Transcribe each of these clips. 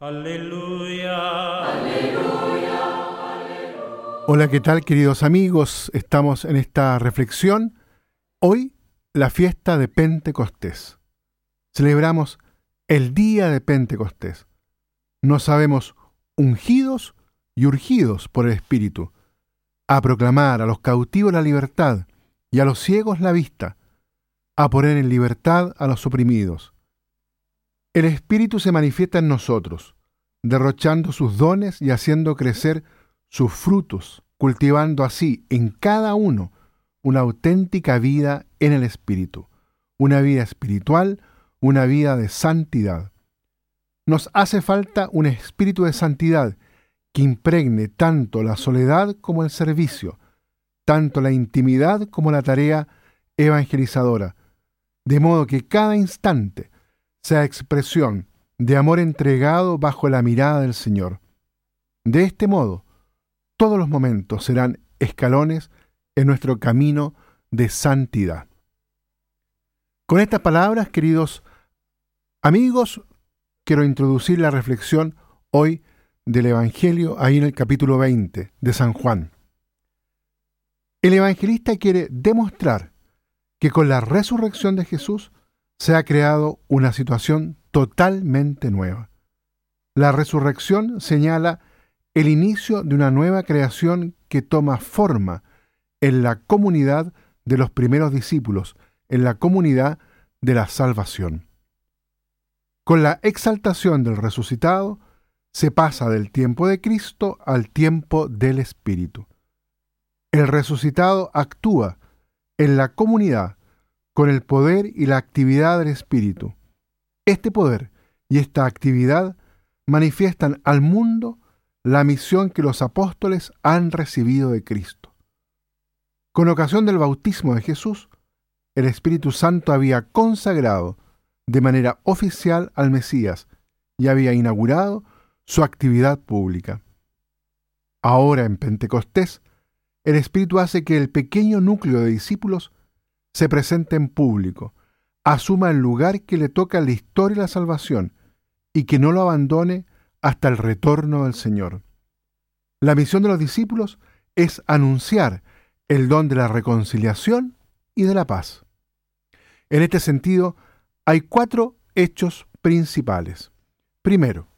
Aleluya. Hola, ¿qué tal queridos amigos? Estamos en esta reflexión. Hoy, la fiesta de Pentecostés. Celebramos el día de Pentecostés. Nos sabemos ungidos y urgidos por el Espíritu, a proclamar a los cautivos la libertad y a los ciegos la vista, a poner en libertad a los oprimidos. El Espíritu se manifiesta en nosotros, derrochando sus dones y haciendo crecer sus frutos, cultivando así en cada uno una auténtica vida en el Espíritu, una vida espiritual, una vida de santidad. Nos hace falta un espíritu de santidad que impregne tanto la soledad como el servicio, tanto la intimidad como la tarea evangelizadora, de modo que cada instante sea expresión de amor entregado bajo la mirada del Señor. De este modo, todos los momentos serán escalones en nuestro camino de santidad. Con estas palabras, queridos amigos, quiero introducir la reflexión hoy del Evangelio ahí en el capítulo 20 de San Juan. El evangelista quiere demostrar que con la resurrección de Jesús se ha creado una situación totalmente nueva. La resurrección señala el inicio de una nueva creación que toma forma en la comunidad de los primeros discípulos, en la comunidad de la salvación. Con la exaltación del resucitado, se pasa del tiempo de Cristo al tiempo del Espíritu. El resucitado actúa en la comunidad con el poder y la actividad del Espíritu. Este poder y esta actividad manifiestan al mundo la misión que los apóstoles han recibido de Cristo. Con ocasión del bautismo de Jesús, el Espíritu Santo había consagrado de manera oficial al Mesías y había inaugurado su actividad pública. Ahora en Pentecostés, el Espíritu hace que el pequeño núcleo de discípulos se presente en público, asuma el lugar que le toca la historia y la salvación, y que no lo abandone hasta el retorno del Señor. La misión de los discípulos es anunciar el don de la reconciliación y de la paz. En este sentido, hay cuatro hechos principales. Primero,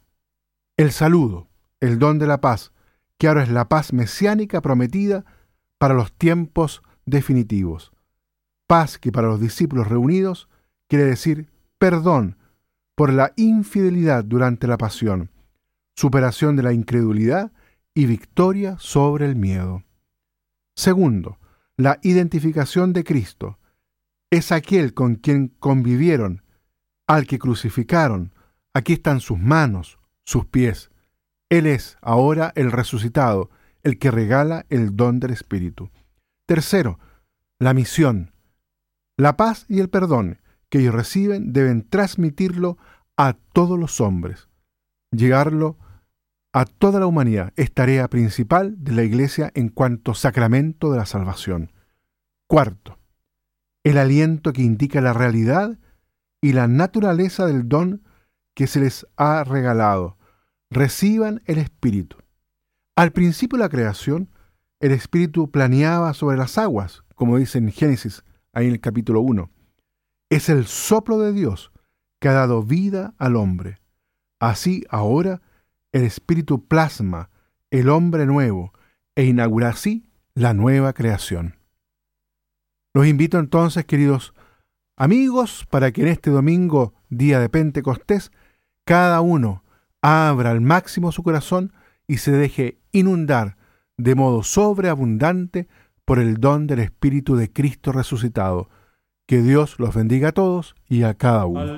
el saludo, el don de la paz, que ahora es la paz mesiánica prometida para los tiempos definitivos. Paz que para los discípulos reunidos quiere decir perdón por la infidelidad durante la pasión, superación de la incredulidad y victoria sobre el miedo. Segundo, la identificación de Cristo. Es aquel con quien convivieron, al que crucificaron. Aquí están sus manos, sus pies. Él es ahora el resucitado, el que regala el don del Espíritu. Tercero, la misión. La paz y el perdón que ellos reciben deben transmitirlo a todos los hombres. Llegarlo a toda la humanidad es tarea principal de la Iglesia en cuanto sacramento de la salvación. Cuarto, el aliento que indica la realidad y la naturaleza del don que se les ha regalado. Reciban el Espíritu. Al principio de la creación, el Espíritu planeaba sobre las aguas, como dice en Génesis, ahí en el capítulo 1. Es el soplo de Dios que ha dado vida al hombre. Así ahora el Espíritu plasma el hombre nuevo e inaugura así la nueva creación. Los invito entonces, queridos amigos, para que en este domingo, día de Pentecostés, cada uno abra al máximo su corazón y se deje inundar de modo sobreabundante por el don del Espíritu de Cristo resucitado. Que Dios los bendiga a todos y a cada uno.